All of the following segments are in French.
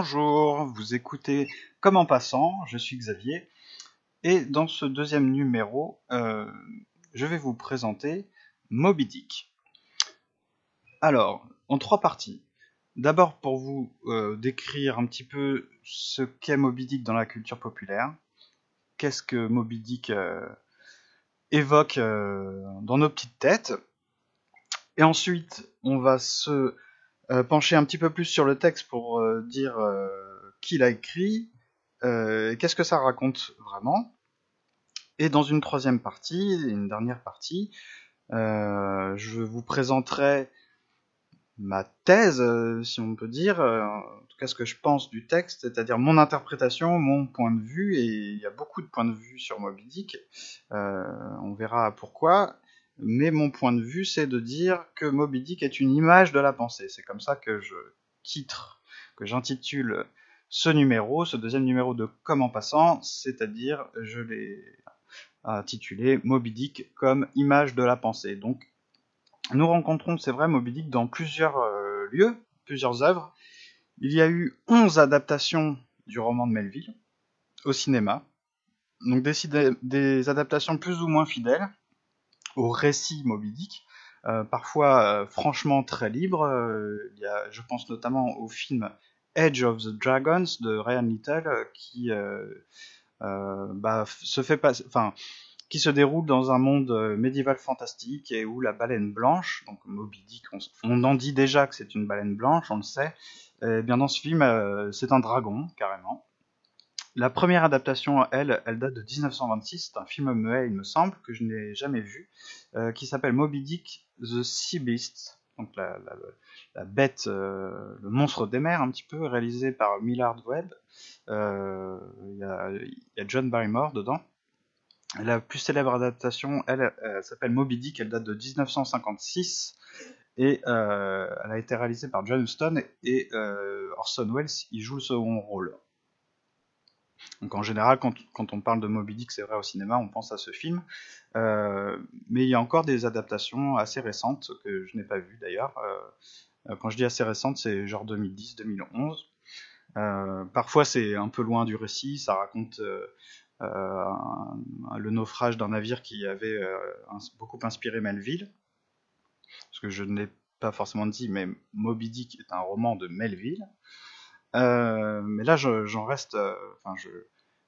Bonjour, vous écoutez Comme en passant, je suis Xavier, et dans ce deuxième numéro, euh, je vais vous présenter Moby Dick. Alors, en trois parties. D'abord pour vous euh, décrire un petit peu ce qu'est Moby Dick dans la culture populaire, qu'est-ce que Moby Dick euh, évoque dans nos petites têtes, et ensuite on va se pencher un petit peu plus sur le texte pour euh, dire euh, qui l'a écrit, qu'est-ce que ça raconte vraiment? Et dans une troisième partie, une dernière partie, je vous présenterai ma thèse, si on peut dire, en tout cas ce que je pense du texte, c'est-à-dire mon interprétation, mon point de vue, et il y a beaucoup de points de vue sur Moby Dick, on verra pourquoi, mais mon point de vue, c'est de dire que Moby Dick est une image de la pensée. C'est comme ça que je titre, que j'intitule ce numéro, ce deuxième numéro de Comme en passant, c'est-à-dire je l'ai intitulé Moby Dick comme image de la pensée. Donc nous rencontrons, c'est vrai, Moby Dick dans plusieurs euh, lieux, plusieurs œuvres. Il y a eu 11 adaptations du roman de Melville au cinéma. Donc des, des adaptations plus ou moins fidèles au récit Moby Dick, euh, parfois euh, franchement très libre. Euh, il y a, je pense notamment au film Edge of the Dragons de Ryan Little qui bah, se fait pas, enfin qui se déroule dans un monde médiéval fantastique et où la baleine blanche, donc Moby Dick, on, en dit déjà que c'est une baleine blanche, on le sait. Bien dans ce film, c'est un dragon carrément. La première adaptation, elle, elle date de 1926. C'est un film muet, il me semble, que je n'ai jamais vu, euh, qui s'appelle Moby Dick the Sea Beast. Donc la, bête, euh, le monstre des mers, un petit peu, réalisé par Millard Webb. Euh, il y, a John Barrymore dedans. La plus célèbre adaptation, elle, s'appelle Moby Dick, elle date de 1956 et elle a été réalisée par John Huston et Orson Welles y joue le second rôle. Donc en général, quand, on parle de Moby Dick, c'est vrai au cinéma, on pense à ce film. Euh, mais il y a encore des adaptations assez récentes que je n'ai pas vues d'ailleurs. Euh, quand je dis assez récentes, c'est genre 2010-2011. Euh, parfois c'est un peu loin du récit, ça raconte le naufrage d'un navire qui avait beaucoup inspiré Melville. Parce que je ne l'ai pas forcément dit, mais Moby Dick est un roman de Melville. Euh, mais là, j'en reste, euh, enfin,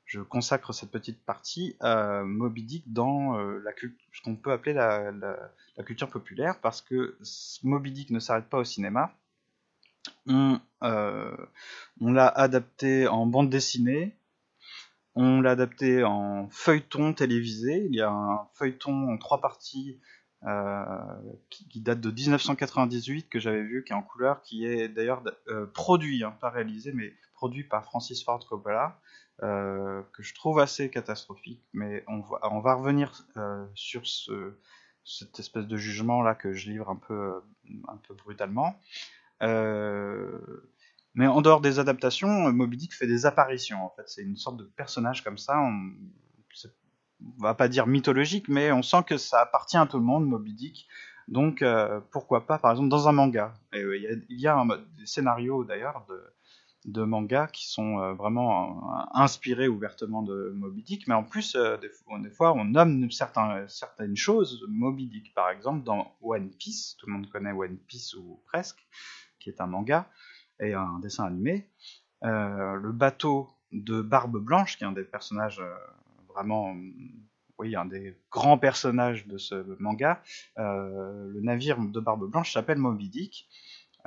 je, consacre cette petite partie à Moby Dick dans euh, la ce qu'on peut appeler la, culture populaire, parce que Moby Dick ne s'arrête pas au cinéma. On l'a adapté en bande dessinée, on l'a adapté en feuilleton télévisé. Il y a un feuilleton en trois parties euh, qui, date de 1998 que j'avais vu, qui est en couleur, qui est d'ailleurs euh, produit, hein, pas réalisé, mais produit par Francis Ford Coppola, euh, que je trouve assez catastrophique. Mais on va, revenir sur ce, cette espèce de jugement là que je livre un peu, un peu brutalement. mais en dehors des adaptations, Moby Dick fait des apparitions. En fait, c'est une sorte de personnage comme ça. On va pas dire mythologique, mais on sent que ça appartient à tout le monde, Moby Dick. Donc euh, pourquoi pas, par exemple, dans un manga. Euh, il y a, des scénarios d'ailleurs de, mangas qui sont euh, vraiment inspirés ouvertement de Moby Dick, mais en plus, des, fois, on nomme certaines choses. Moby Dick, par exemple, dans One Piece, tout le monde connaît One Piece ou presque, qui est un manga et un dessin animé. le bateau de Barbe Blanche, qui est un des personnages vraiment oui, un des grands personnages de ce manga, euh, le navire de Barbe Blanche s'appelle Moby Dick.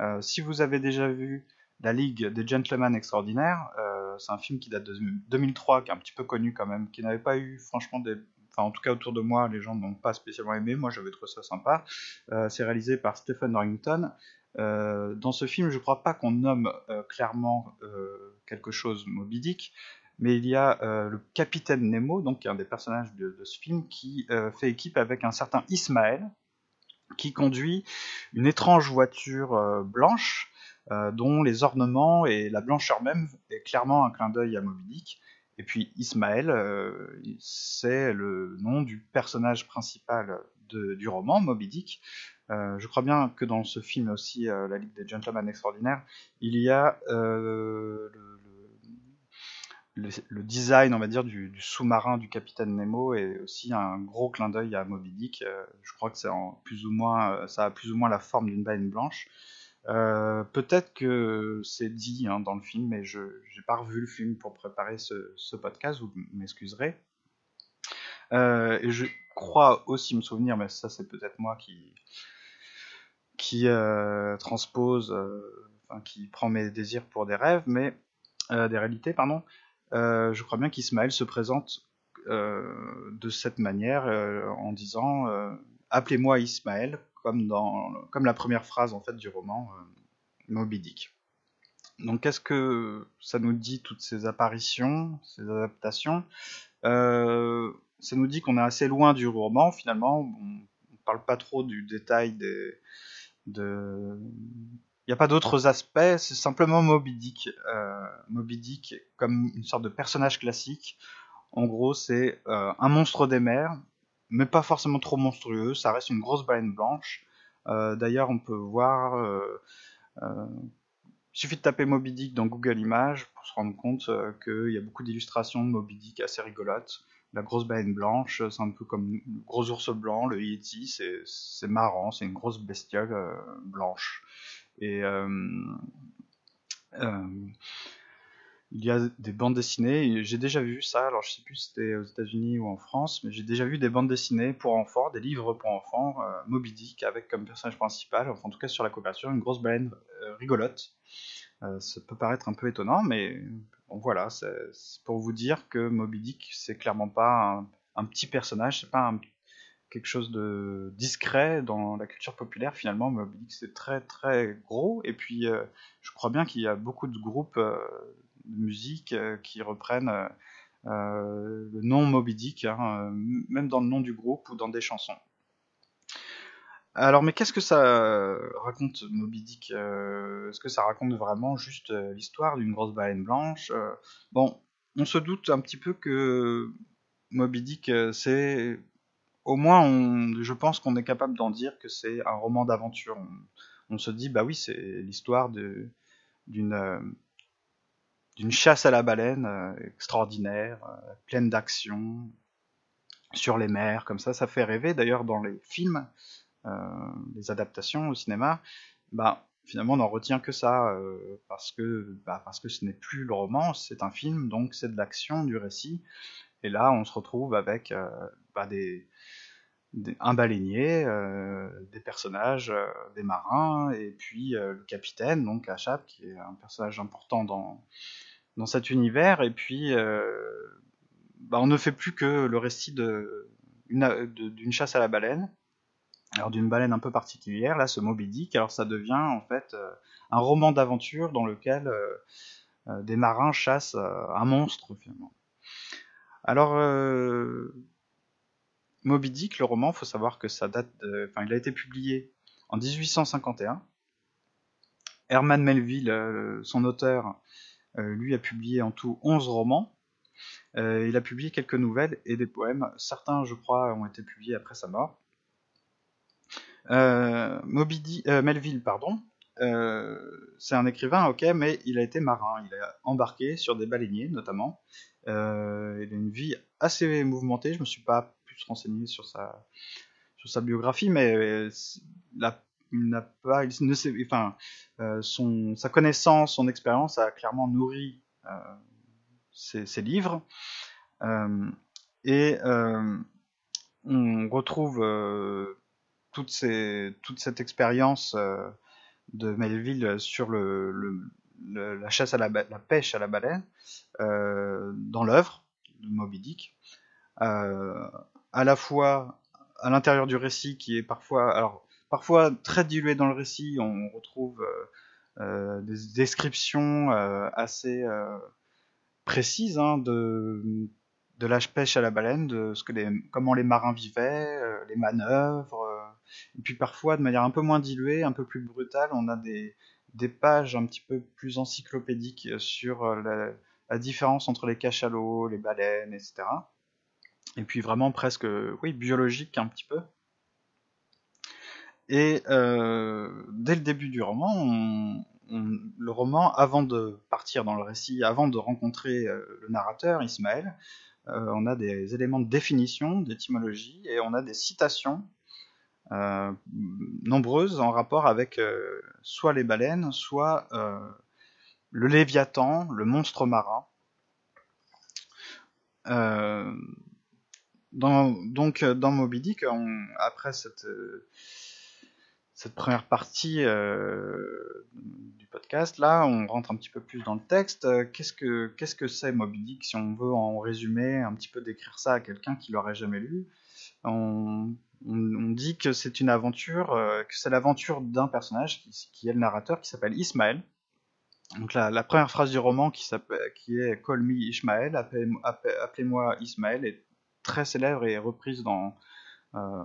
Euh, si vous avez déjà vu La Ligue des Gentlemen Extraordinaires, euh, c'est un film qui date de 2003, qui est un petit peu connu quand même, qui n'avait pas eu franchement des... Enfin, en tout cas autour de moi, les gens n'ont pas spécialement aimé, moi j'avais trouvé ça sympa. c'est réalisé par Stephen Norrington. dans ce film, je crois pas qu'on nomme clairement quelque chose Moby Dick, mais il y a euh, le capitaine Nemo, donc un des personnages de, ce film, qui euh, fait équipe avec un certain Ismaël, qui conduit une étrange voiture euh, blanche, dont les ornements et la blancheur même est clairement un clin d'œil à Moby Dick. Et puis Ismaël, c'est le nom du personnage principal du roman, Moby Dick, je crois bien que dans ce film aussi, La Ligue des Gentlemen Extraordinaires, il y a le, le, design, on va dire, du, sous-marin du capitaine Nemo et aussi un gros clin d'œil à Moby Dick. Euh, je crois que c'est plus ou moins, euh, ça a plus ou moins la forme d'une baleine blanche. Euh, peut-être que c'est dit hein, dans le film, mais je n'ai pas revu le film pour préparer ce, podcast, vous m'excuserez. et je crois aussi me souvenir, mais ça c'est peut-être moi qui, qui transpose, enfin, qui prend mes désirs pour des rêves, mais des réalités, pardon. Euh, je crois bien qu'Ismaël se présente euh, de cette manière euh, en disant appelez-moi Ismaël comme dans comme la première phrase en fait du roman Moby Dick. Donc qu'est-ce que ça nous dit toutes ces apparitions, ces adaptations? Ça nous dit qu'on est assez loin du roman finalement. On, ne parle pas trop du détail des, de, il n'y a pas d'autres aspects, c'est simplement Moby Dick. Euh, Moby Dick comme une sorte de personnage classique. En gros, c'est euh, un monstre des mers, mais pas forcément trop monstrueux. Ça reste une grosse baleine blanche. Euh, d'ailleurs, on peut voir. il suffit de taper Moby Dick dans Google Images pour se rendre compte qu'il y a beaucoup d'illustrations de Moby Dick assez rigolotes. La grosse baleine blanche, c'est un peu comme le gros ours blanc, le Yeti, c'est marrant, c'est une grosse bestiole blanche. Et euh, euh, il y a des bandes dessinées, j'ai déjà vu ça, alors je sais plus si c'était aux États-Unis ou en France, mais j'ai déjà vu des bandes dessinées pour enfants, des livres pour enfants, euh, Moby Dick avec comme personnage principal, enfin en tout cas sur la couverture, une grosse baleine rigolote. ça peut paraître un peu étonnant, mais voilà, c'est pour vous dire que Moby Dick, c'est clairement pas un, un, petit personnage, c'est pas un quelque chose de discret dans la culture populaire. Finalement, Moby Dick c'est très très gros. Et puis, euh, je crois bien qu'il y a beaucoup de groupes euh, de musique euh, qui reprennent le nom Moby Dick, hein, même dans le nom du groupe ou dans des chansons. Alors, mais qu'est-ce que ça raconte Moby Dick Est-ce que ça raconte vraiment juste l'histoire d'une grosse baleine blanche Bon, on se doute un petit peu que Moby Dick, c'est au moins, je pense qu'on est capable d'en dire que c'est un roman d'aventure. On, se dit, bah oui, c'est l'histoire d'une euh, d'une chasse à la baleine euh, extraordinaire, euh, pleine d'action, sur les mers, comme ça, ça fait rêver. D'ailleurs, dans les films, les adaptations au cinéma, bah finalement, on n'en retient que ça parce que bah, parce que ce n'est plus le roman, c'est un film, donc c'est de l'action, du récit. Et là, on se retrouve avec des un baleinier, euh, des personnages, euh, des marins, et puis euh, le capitaine, donc Achab, qui est un personnage important dans, dans cet univers, et puis bah, on ne fait plus que le récit d'une chasse à la baleine, alors d'une baleine un peu particulière, là ce Moby Dick, alors ça devient en fait un roman d'aventure dans lequel des marins chassent un monstre finalement. Alors Moby Dick, le roman, faut savoir que ça date enfin, il a été publié en 1851. Herman Melville, euh, son auteur, euh, lui a publié en tout 11 romans. Euh, il a publié quelques nouvelles et des poèmes. Certains, je crois, ont été publiés après sa mort. Melville, pardon, c'est un écrivain, ok, mais il a été marin. Il a embarqué sur des baleiniers, notamment. il a une vie assez mouvementée. Je me suis pas se renseigner sur sa, sur sa biographie, mais euh, la, il n'a pas, il ne sait, enfin, euh, son, sa connaissance, son expérience a clairement nourri euh, ses, livres. et on retrouve toute, ces, toute cette expérience de Melville sur le, le, la chasse à la, la, pêche à la baleine dans l'œuvre de Moby Dick. À la fois à l'intérieur du récit qui est parfois, alors parfois très dilué dans le récit, on retrouve euh, euh, des descriptions euh, assez précises hein, de de la pêche à la baleine, de ce que les, comment les marins vivaient, les manœuvres, et puis parfois de manière un peu moins diluée, un peu plus brutale, on a des, des pages un petit peu plus encyclopédiques sur la, la différence entre les cachalots, les baleines, etc et puis vraiment presque, oui, biologique un petit peu. Et dès le début du roman, le roman, avant de partir dans le récit, avant de rencontrer le narrateur, Ismaël, on a des éléments de définition, d'étymologie, et on a des citations euh, nombreuses en rapport avec euh, soit les baleines, soit euh, le léviathan, le monstre marin. Donc dans Moby Dick, après cette, cette première partie du podcast, là, on rentre un petit peu plus dans le texte. Qu'est-ce que c'est Moby Dick Si on veut en résumer, un petit peu décrire ça à quelqu'un qui l'aurait jamais lu, on dit que c'est une aventure, euh, que c'est l'aventure d'un personnage qui, est le narrateur, qui s'appelle Ismaël. Donc la, première phrase du roman qui, est Call me Ismaël, appelez-moi Ismaël, très célèbre et reprise dans euh,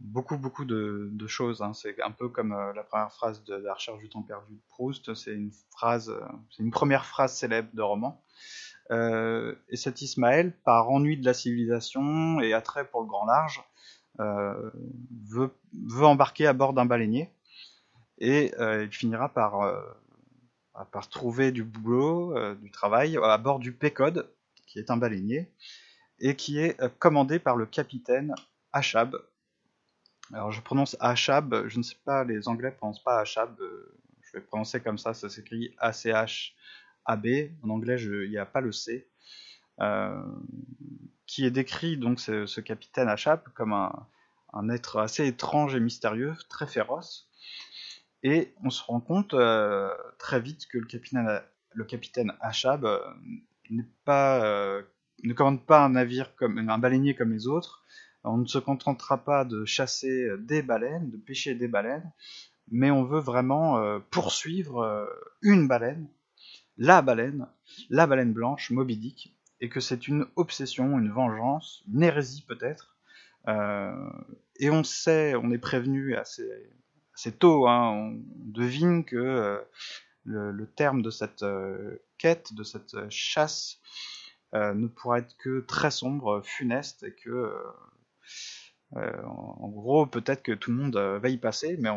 beaucoup beaucoup de, choses. Hein. C'est un peu comme euh, la première phrase de, La recherche du temps perdu de Proust. C'est une phrase, c'est une première phrase célèbre de roman. et cet Ismaël, par ennui de la civilisation et attrait pour le grand large, euh, veut, embarquer à bord d'un baleinier et euh, il finira par, euh, par trouver du boulot, du travail à bord du Pécode, qui est un baleinier, et qui est commandé par le capitaine Achab. Alors je prononce Achab, je ne sais pas, les Anglais ne prononcent pas Achab, je vais prononcer comme ça, ça s'écrit A-C-H-A-B, en anglais il n'y a pas le C qui est décrit donc ce, capitaine Achab comme un, être assez étrange et mystérieux, très féroce. Et on se rend compte euh, très vite que le capitaine, le Achab euh, n'est pas, euh, ne commande pas un navire comme un baleinier comme les autres. On ne se contentera pas de chasser des baleines, de pêcher des baleines, mais on veut vraiment poursuivre une baleine, la baleine, la baleine blanche, Moby Dick, et que c'est une obsession, une vengeance, une hérésie peut-être. Euh, et on sait, on est prévenu assez, assez tôt, hein, on devine que euh, le, terme de cette euh, quête, de cette chasse, ne pourra être que très sombre, funeste, et que euh, en gros, peut-être que tout le monde euh, va y passer, mais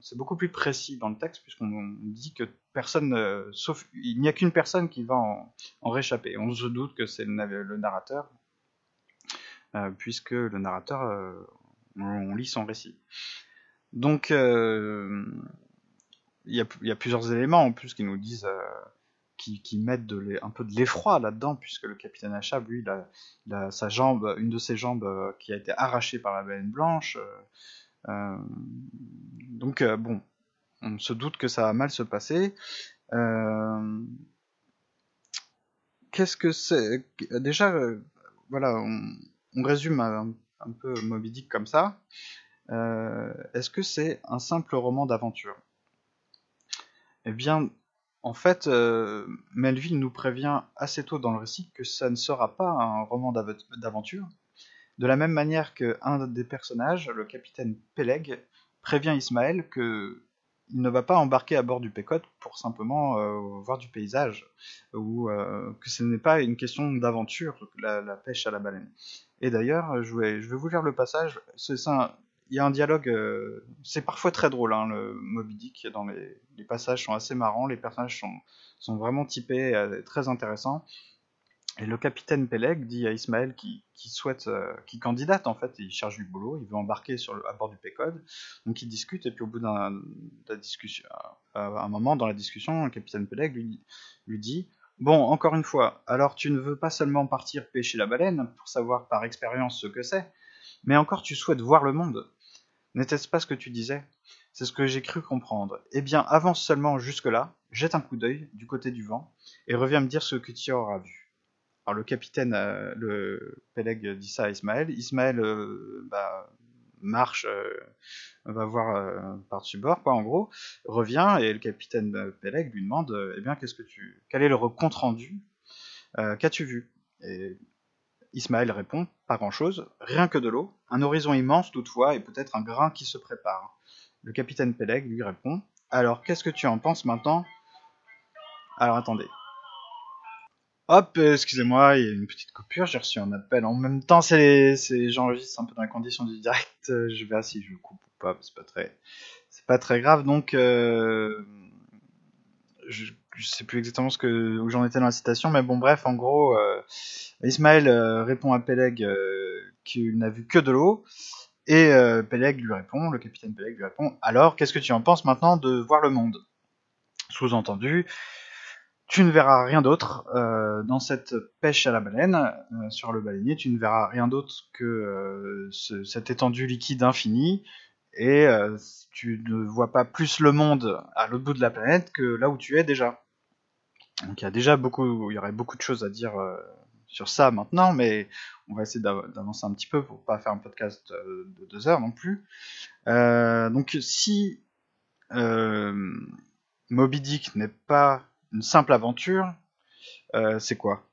c'est beaucoup plus précis dans le texte puisqu'on dit que personne, euh, sauf il n'y a qu'une personne qui va en, réchapper. On se doute que c'est le, narrateur, puisque le narrateur, on, lit son récit. Donc, il y, a plusieurs éléments en plus qui nous disent qui, mettent de un peu de l'effroi là-dedans, puisque le capitaine Achab, lui, il a, sa jambe, une de ses jambes euh, qui a été arrachée par la baleine blanche. Euh, euh, donc, bon, on se doute que ça va mal se passer. Qu'est-ce que c'est Déjà, voilà, on, résume un, un, peu Moby Dick comme ça. Est-ce que c'est un simple roman d'aventure? Eh bien, en fait, euh, Melville nous prévient assez tôt dans le récit que ça ne sera pas un roman d'aventure. De la même manière qu'un des personnages, le capitaine Peleg, prévient Ismaël que il ne va pas embarquer à bord du Pécote pour simplement euh, voir du paysage, ou euh, que ce n'est pas une question d'aventure, la, pêche à la baleine. Et d'ailleurs, je vais, je vais vous lire le passage, c'est un, y a un dialogue, euh, c'est parfois très drôle, hein, le Moby Dick, dans les, passages sont assez marrants, les personnages sont, sont vraiment typés, euh, très intéressants. Et le capitaine Peleg dit à Ismaël qui, qui souhaite, euh, qui candidate en fait, il cherche du boulot, il veut embarquer sur le, à bord du Pécode, donc il discute et puis au bout d'un discussion, un moment dans la discussion, le capitaine Peleg lui, lui dit Bon, encore une fois, alors tu ne veux pas seulement partir pêcher la baleine pour savoir par expérience ce que c'est, mais encore tu souhaites voir le monde. N'était-ce pas ce que tu disais? C'est ce que j'ai cru comprendre. Eh bien, avance seulement jusque-là, jette un coup d'œil du côté du vent, et reviens me dire ce que tu auras vu. Alors le capitaine, euh, le Peleg dit ça à Ismaël. Ismaël euh, bah, marche, euh, va voir par-dessus bord, quoi, en gros, revient, et le capitaine Peleg lui demande, eh bien, qu'est-ce que tu, quel est le compte rendu Qu'as-tu vu? Ismaël répond Pas grand-chose, rien que de l'eau, un horizon immense toutefois et peut-être un grain qui se prépare. Le capitaine Peleg lui répond Alors qu'est-ce que tu en penses maintenant? Alors attendez. Hop, excusez-moi, il y a une petite coupure, j'ai reçu un appel. En même temps, c'est j'enregistre un peu dans les conditions du direct. Je verrai si je coupe ou pas, c'est pas très, pas très grave. Donc, euh, je sais plus exactement ce que où j'en étais dans la citation, mais bon, bref, en gros, euh, Ismaël euh, répond à Peleg euh, qu'il n'a vu que de l'eau, et Peleg lui répond, le capitaine Peleg lui répond, alors qu'est-ce que tu en penses maintenant de voir le monde? Sous-entendu, tu ne verras rien d'autre dans cette pêche à la baleine sur le baleinier. Tu ne verras rien d'autre que ce, cette étendue liquide infinie et tu ne vois pas plus le monde à l'autre bout de la planète que là où tu es déjà. Donc il y a déjà beaucoup, il y aurait beaucoup de choses à dire euh, sur ça maintenant, mais on va essayer d'av- d'avancer un petit peu pour pas faire un podcast euh, de deux heures non plus. Euh, donc si Moby Dick n'est pas une simple aventure, c'est quoi?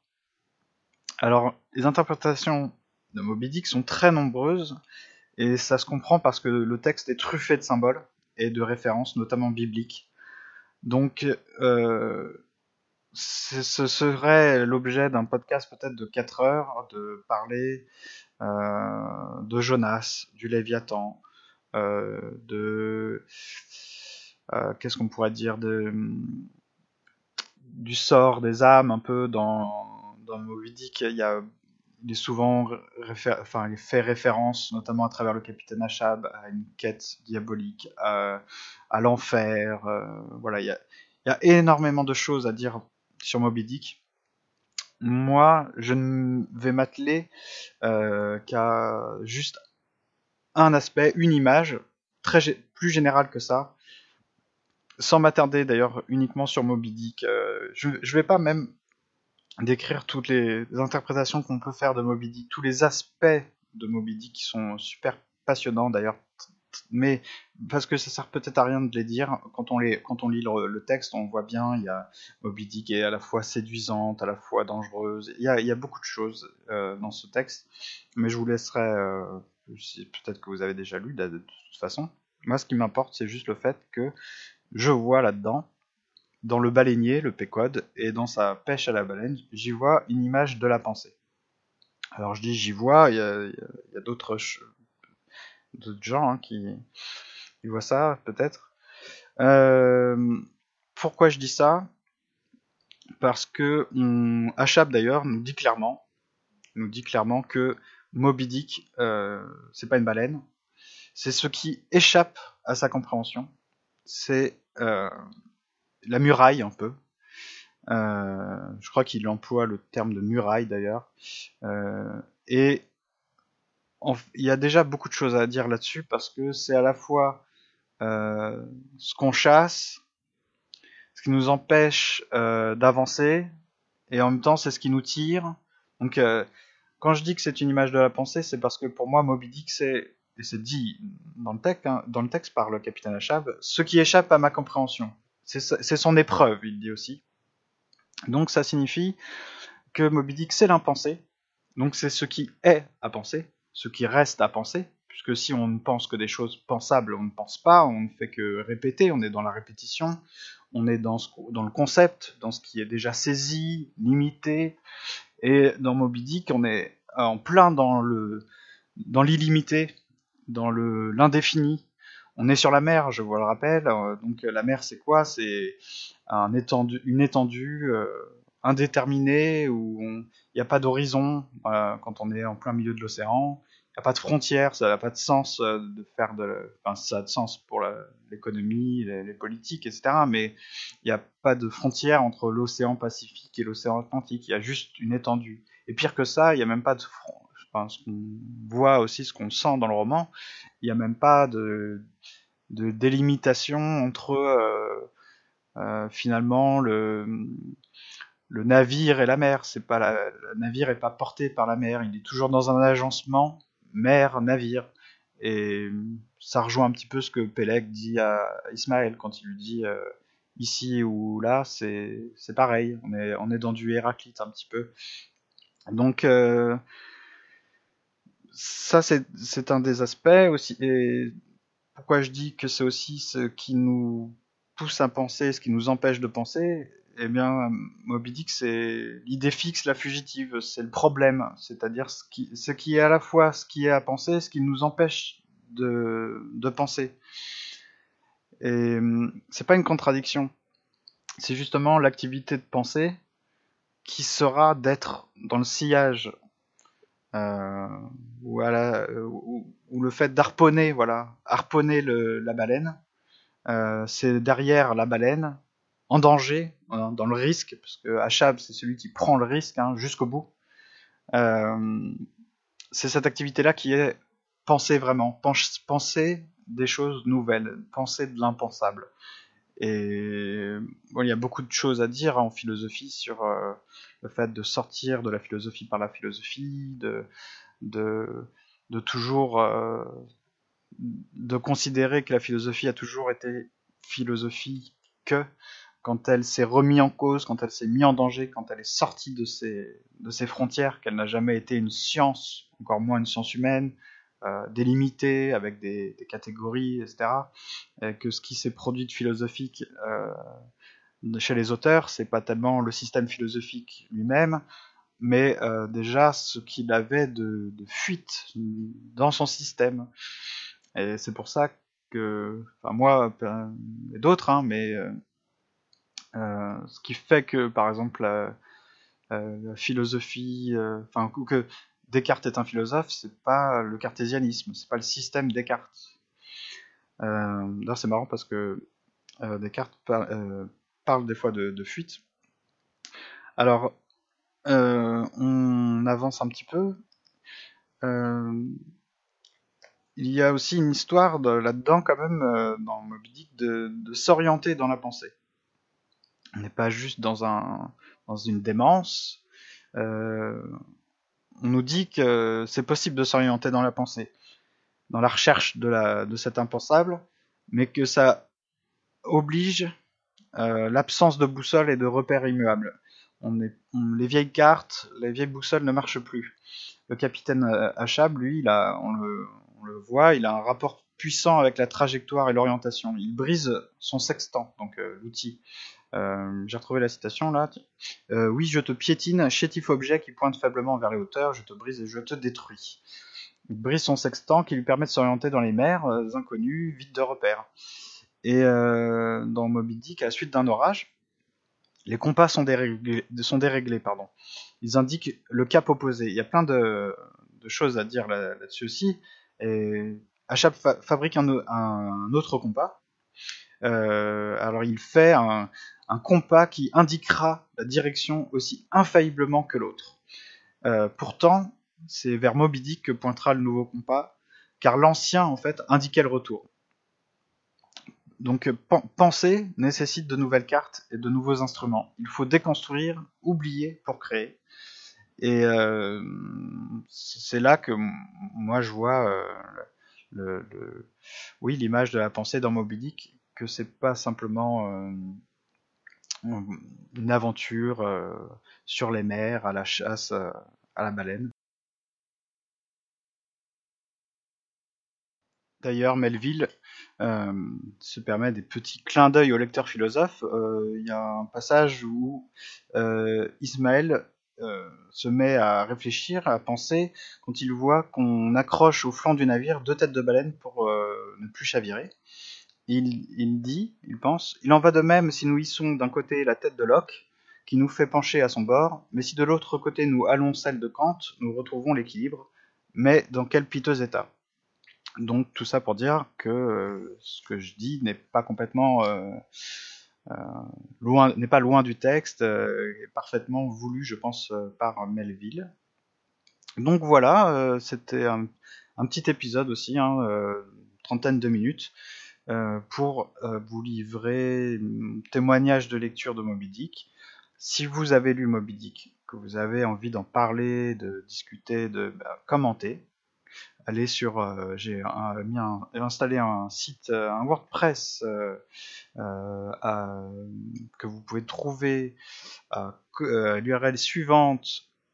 Alors, les interprétations de Moby Dick sont très nombreuses, et ça se comprend parce que le texte est truffé de symboles et de références, notamment bibliques. Donc, ce serait l'objet d'un podcast peut-être de 4 heures, de parler euh, de Jonas, du Léviathan, euh, de... euh, Qu'est-ce qu'on pourrait dire de, du sort des âmes un peu dans, dans Moby Dick. Il, y a, il est souvent enfin, il fait référence, notamment à travers le capitaine Achab, à une quête diabolique, à, à l'enfer. voilà, il y, a, il y a énormément de choses à dire sur Moby Dick. Moi, je ne vais m'atteler euh, qu'à juste un aspect, une image, très plus générale que ça, sans m'attarder d'ailleurs uniquement sur Moby Dick. euh, je, je vais pas même décrire toutes les interprétations qu'on peut faire de Moby Dick, tous les aspects de Moby Dick qui sont super passionnants d'ailleurs, mais parce que ça sert peut-être à rien de les dire. Quand on, les, quand on lit le, texte, on voit bien, il y a Moby Dick est à la fois séduisante, à la fois dangereuse. Il y a, il y a beaucoup de choses euh, dans ce texte, mais je vous laisserai. euh, peut-être que vous avez déjà lu de, toute façon. Moi, ce qui m'importe, c'est juste le fait que je vois là-dedans, dans le baleinier, le Pécode, et dans sa pêche à la baleine, j'y vois une image de la pensée. Alors je dis j'y vois, il y a, a- d'autres d'autres gens hein, qui, qui voient ça, peut-être. Euh, pourquoi je dis ça? Parce que on, Achab d'ailleurs nous dit clairement, nous dit clairement que Moby Dick, euh, c'est pas une baleine, c'est ce qui échappe à sa compréhension. C'est euh, la muraille un peu. Euh, je crois qu'il emploie le terme de muraille d'ailleurs. Et il y a déjà beaucoup de choses à dire là-dessus parce que c'est à la fois euh, ce qu'on chasse, ce qui nous empêche euh, d'avancer, et en même temps c'est ce qui nous tire. Donc euh, quand je dis que c'est une image de la pensée, c'est parce que pour moi Moby Dick c'est et c'est dit dans le texte, hein, dans le texte par le capitaine Achab, ce qui échappe à ma compréhension. C'est son épreuve, il dit aussi. Donc ça signifie que Moby Dick c'est l'impensé, donc c'est ce qui est à penser, ce qui reste à penser, puisque si on ne pense que des choses pensables, on ne pense pas, on ne fait que répéter, on est dans la répétition, on est dans, le concept, dans ce qui est déjà saisi, limité, et dans Moby Dick on est en plein dans l'illimité, dans l'indéfini. On est sur la mer, je vous le rappelle. euh, Donc la mer, c'est quoi? C'est une étendue euh, indéterminée où il n'y a pas d'horizon euh, quand on est en plein milieu de l'océan. Il n'y a pas de frontières, ça n'a pas de sens euh, de faire de. Enfin, ça a de sens pour l'économie, les, politiques, etc. Mais il n'y a pas de frontière entre l'océan Pacifique et l'océan Atlantique. Il y a juste une étendue. Et pire que ça, il n'y a même pas de front. Enfin, ce qu'on voit aussi, ce qu'on sent dans le roman, il n'y a même pas de, de délimitation entre euh, finalement le, le navire et la mer. C'est pas la, le navire est pas porté par la mer, il est toujours dans un agencement mer-navire. Et ça rejoint un petit peu ce que Peleg dit à Ismaël quand il lui dit euh, ici ou là, c'est pareil. On est, on est dans du Héraclite un petit peu. Donc euh, ça c'est un des aspects aussi. Et pourquoi je dis que c'est aussi ce qui nous pousse à penser, ce qui nous empêche de penser, eh bien, Moby Dick, c'est l'idée fixe, la fugitive, c'est le problème, c'est-à-dire ce qui, ce qui est à la fois ce qui est à penser, ce qui nous empêche de, de penser. Et c'est pas une contradiction. C'est justement l'activité de pensée qui sera d'être dans le sillage euh, ou, le fait d'harponner, voilà, harponner la baleine. Euh, c'est derrière la baleine, en danger, dans le risque, parce que Achab c'est celui qui prend le risque hein, jusqu'au bout. Euh, c'est cette activité-là qui est penser vraiment, penser des choses nouvelles, penser de l'impensable. Et bon, il y a beaucoup de choses à dire en philosophie sur euh, le fait de sortir de la philosophie par la philosophie, de, de, de toujours euh, de considérer que la philosophie a toujours été philosophie que quand elle s'est remise en cause, quand elle s'est mise en danger, quand elle est sortie de ses, de ses frontières, qu'elle n'a jamais été une science, encore moins une science humaine, euh, délimitée avec des, des, catégories, etc. Et que ce qui s'est produit de philosophique euh, chez les auteurs, c'est pas tellement le système philosophique lui-même, mais euh, déjà ce qu'il avait de, de, fuite dans son système. Et c'est pour ça que, enfin moi et d'autres, hein, mais euh, ce qui fait que, par exemple, la, la philosophie, enfin que Descartes est un philosophe, c'est pas le cartésianisme, c'est pas le système Descartes. Euh, D'ailleurs, c'est marrant parce que euh, Descartes euh, parle des fois de, fuite. Alors, euh, on avance un petit peu. il y a aussi une histoire là-dedans, quand même, dans Moby Dick, de s'orienter dans la pensée. On n'est pas juste dans, un, dans une démence. Euh, on nous dit que c'est possible de s'orienter dans la pensée, dans la recherche de, la, de cet impensable, mais que ça oblige euh, l'absence de boussole et de repères immuables. On est, les vieilles cartes, les vieilles boussoles ne marchent plus. Le capitaine euh, Achab, lui, il a, on, le, voit, il a un rapport puissant avec la trajectoire et l'orientation. Il brise son sextant, donc l'outil. Euh, j'ai retrouvé la citation là. Euh, oui, je te piétine, chétif objet qui pointe faiblement vers les hauteurs, je te brise et je te détruis. Il brise son sextant qui lui permet de s'orienter dans les mers euh, inconnues, vides de repères. Et dans Moby Dick, à la suite d'un orage, les compas sont déréglés. Ils indiquent le cap opposé. Il y a plein de, choses à dire là-dessus aussi. Et fabrique un, autre compas. alors il fait un, un compas qui indiquera la direction aussi infailliblement que l'autre. Euh, pourtant, c'est vers Moby Dick que pointera le nouveau compas, car l'ancien, en fait, indiquait le retour. Donc, penser nécessite de nouvelles cartes et de nouveaux instruments. Il faut déconstruire, oublier pour créer. Et euh, c'est là que moi je vois euh, oui l'image de la pensée dans Moby Dick, que c'est pas simplement une aventure euh, sur les mers, à la chasse euh, à la baleine. D'ailleurs, Melville euh, se permet des petits clins d'œil au lecteur philosophe. Il y a un passage où Ismaël se met à réfléchir, à penser, quand il voit qu'on accroche au flanc du navire deux têtes de baleine pour ne plus chavirer. Il, dit, il pense, il en va de même si nous hissons d'un côté la tête de Locke, qui nous fait pencher à son bord, mais si de l'autre côté nous allons celle de Kant, nous retrouvons l'équilibre, mais dans quel piteux état Donc tout ça pour dire que euh, ce que je dis n'est pas complètement euh, euh, loin, n'est pas loin du texte, est parfaitement voulu, je pense, par Melville. Donc voilà, c'était un, petit épisode aussi, hein, trentaine de minutes. Euh, pour euh, vous livrer un témoignage de lecture de Moby Dick. Si vous avez lu Moby Dick, que vous avez envie d'en parler, de discuter, de bah, commenter, allez sur euh, j'ai installé un site un WordPress que vous pouvez trouver à, l'URL suivante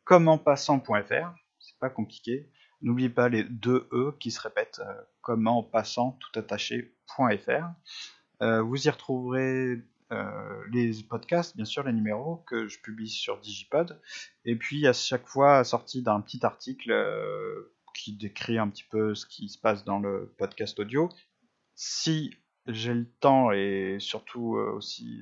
commentpassant.fr c'est pas compliqué n'oubliez pas les deux E qui se répètent comment passant tout attaché.fr. Euh, vous y retrouverez euh, les podcasts, bien sûr, les numéros que je publie sur Digipod, et puis à chaque fois assorti d'un petit article euh, qui décrit un petit peu ce qui se passe dans le podcast audio. Si j'ai le temps et surtout aussi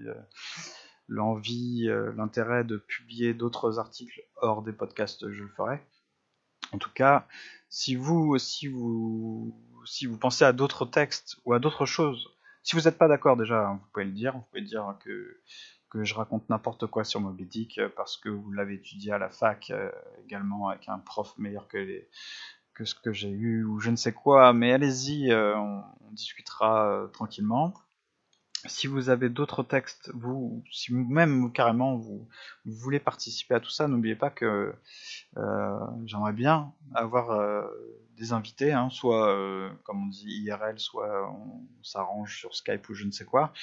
l'envie, l'intérêt de publier d'autres articles hors des podcasts, je le ferai. En tout cas, si vous, vous, si vous pensez à d'autres textes ou à d'autres choses, si vous n'êtes pas d'accord déjà, hein, vous pouvez le dire, vous pouvez dire que, je raconte n'importe quoi sur Moby Dick euh, parce que vous l'avez étudié à la fac euh, également avec un prof meilleur que, que ce que j'ai eu ou je ne sais quoi, mais allez-y, euh, on, discutera tranquillement si vous avez d'autres textes, vous, si même carrément vous, voulez participer à tout ça, n'oubliez pas que euh, j'aimerais bien avoir euh, des invités, hein, soit euh, comme on dit IRL, soit on, s'arrange sur Skype ou je ne sais quoi,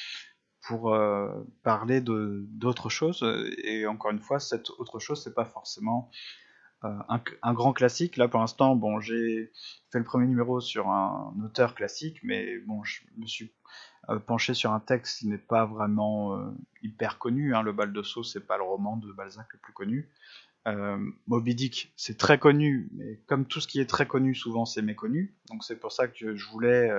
pour parler de d'autres choses. Et encore une fois, cette autre chose, c'est pas forcément un, un, grand classique. Là, pour l'instant, bon, j'ai fait le premier numéro sur un auteur classique, mais bon, je me suis euh, penché sur un texte qui n'est pas vraiment euh, hyper connu. Hein. Le Bal de Sceaux, c'est pas le roman de Balzac le plus connu. Euh, Moby Dick, c'est très connu, mais comme tout ce qui est très connu, souvent c'est méconnu. Donc c'est pour ça que je voulais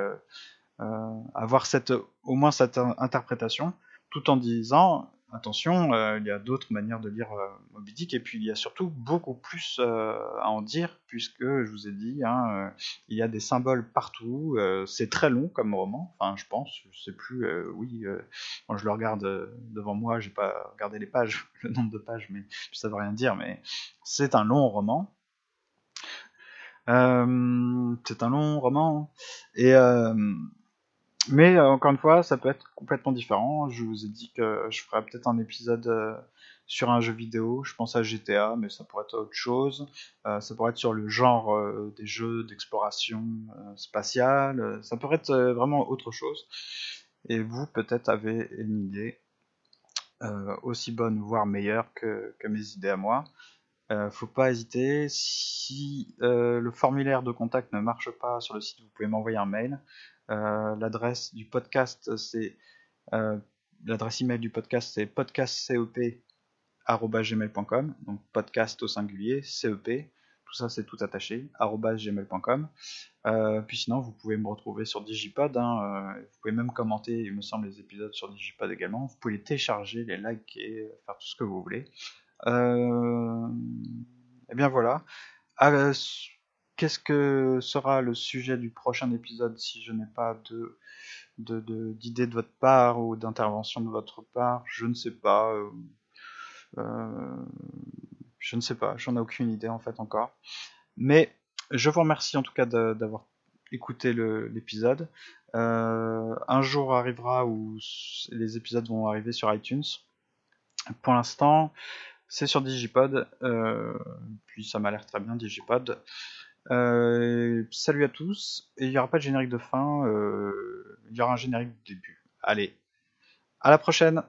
avoir cette, au moins cette interprétation, tout en disant attention, euh, il y a d'autres manières de lire euh, Moby Dick, et puis il y a surtout beaucoup plus euh, à en dire, puisque je vous ai dit, hein, il y a des symboles partout, c'est très long comme roman, enfin je pense, je sais plus, oui, quand je le regarde devant moi, j'ai pas regardé les pages, le nombre de pages, mais ça veut rien dire, mais c'est un long roman. c'est un long roman, et mais euh, encore une fois, ça peut être complètement différent. Je vous ai dit que je ferai peut-être un épisode euh, sur un jeu vidéo. Je pense à GTA, mais ça pourrait être autre chose. Euh, ça pourrait être sur le genre des jeux d'exploration spatiale. Ça pourrait être vraiment autre chose. Et vous, peut-être, avez une idée aussi bonne, voire meilleure que mes idées à moi. faut pas hésiter. Si le formulaire de contact ne marche pas sur le site, vous pouvez m'envoyer un mail. Euh, l'adresse du podcast, c'est euh, l'adresse email du podcast, c'est podcastcep@gmail.com. Donc podcast au singulier, CEP. Tout ça, c'est tout attaché. gmail.com. Euh, puis sinon, vous pouvez me retrouver sur Digipod. Hein, vous pouvez même commenter, il me semble, les épisodes sur Digipod également. Vous pouvez les télécharger, les liker, faire tout ce que vous voulez. et bien voilà. Ah, qu'est-ce que sera le sujet du prochain épisode si je n'ai pas de d'idée de, votre part ou d'intervention de votre part? Je ne sais pas. Euh, euh, je ne sais pas, j'en ai aucune idée en fait encore. Mais je vous remercie en tout cas d'avoir écouté l'épisode. Euh, un jour arrivera où les épisodes vont arriver sur iTunes. Pour l'instant, c'est sur Digipod. puis ça m'a l'air très bien, Digipod. Euh, salut à tous, et il n'y aura pas de générique de fin, euh, il y aura un générique de début. Allez, à la prochaine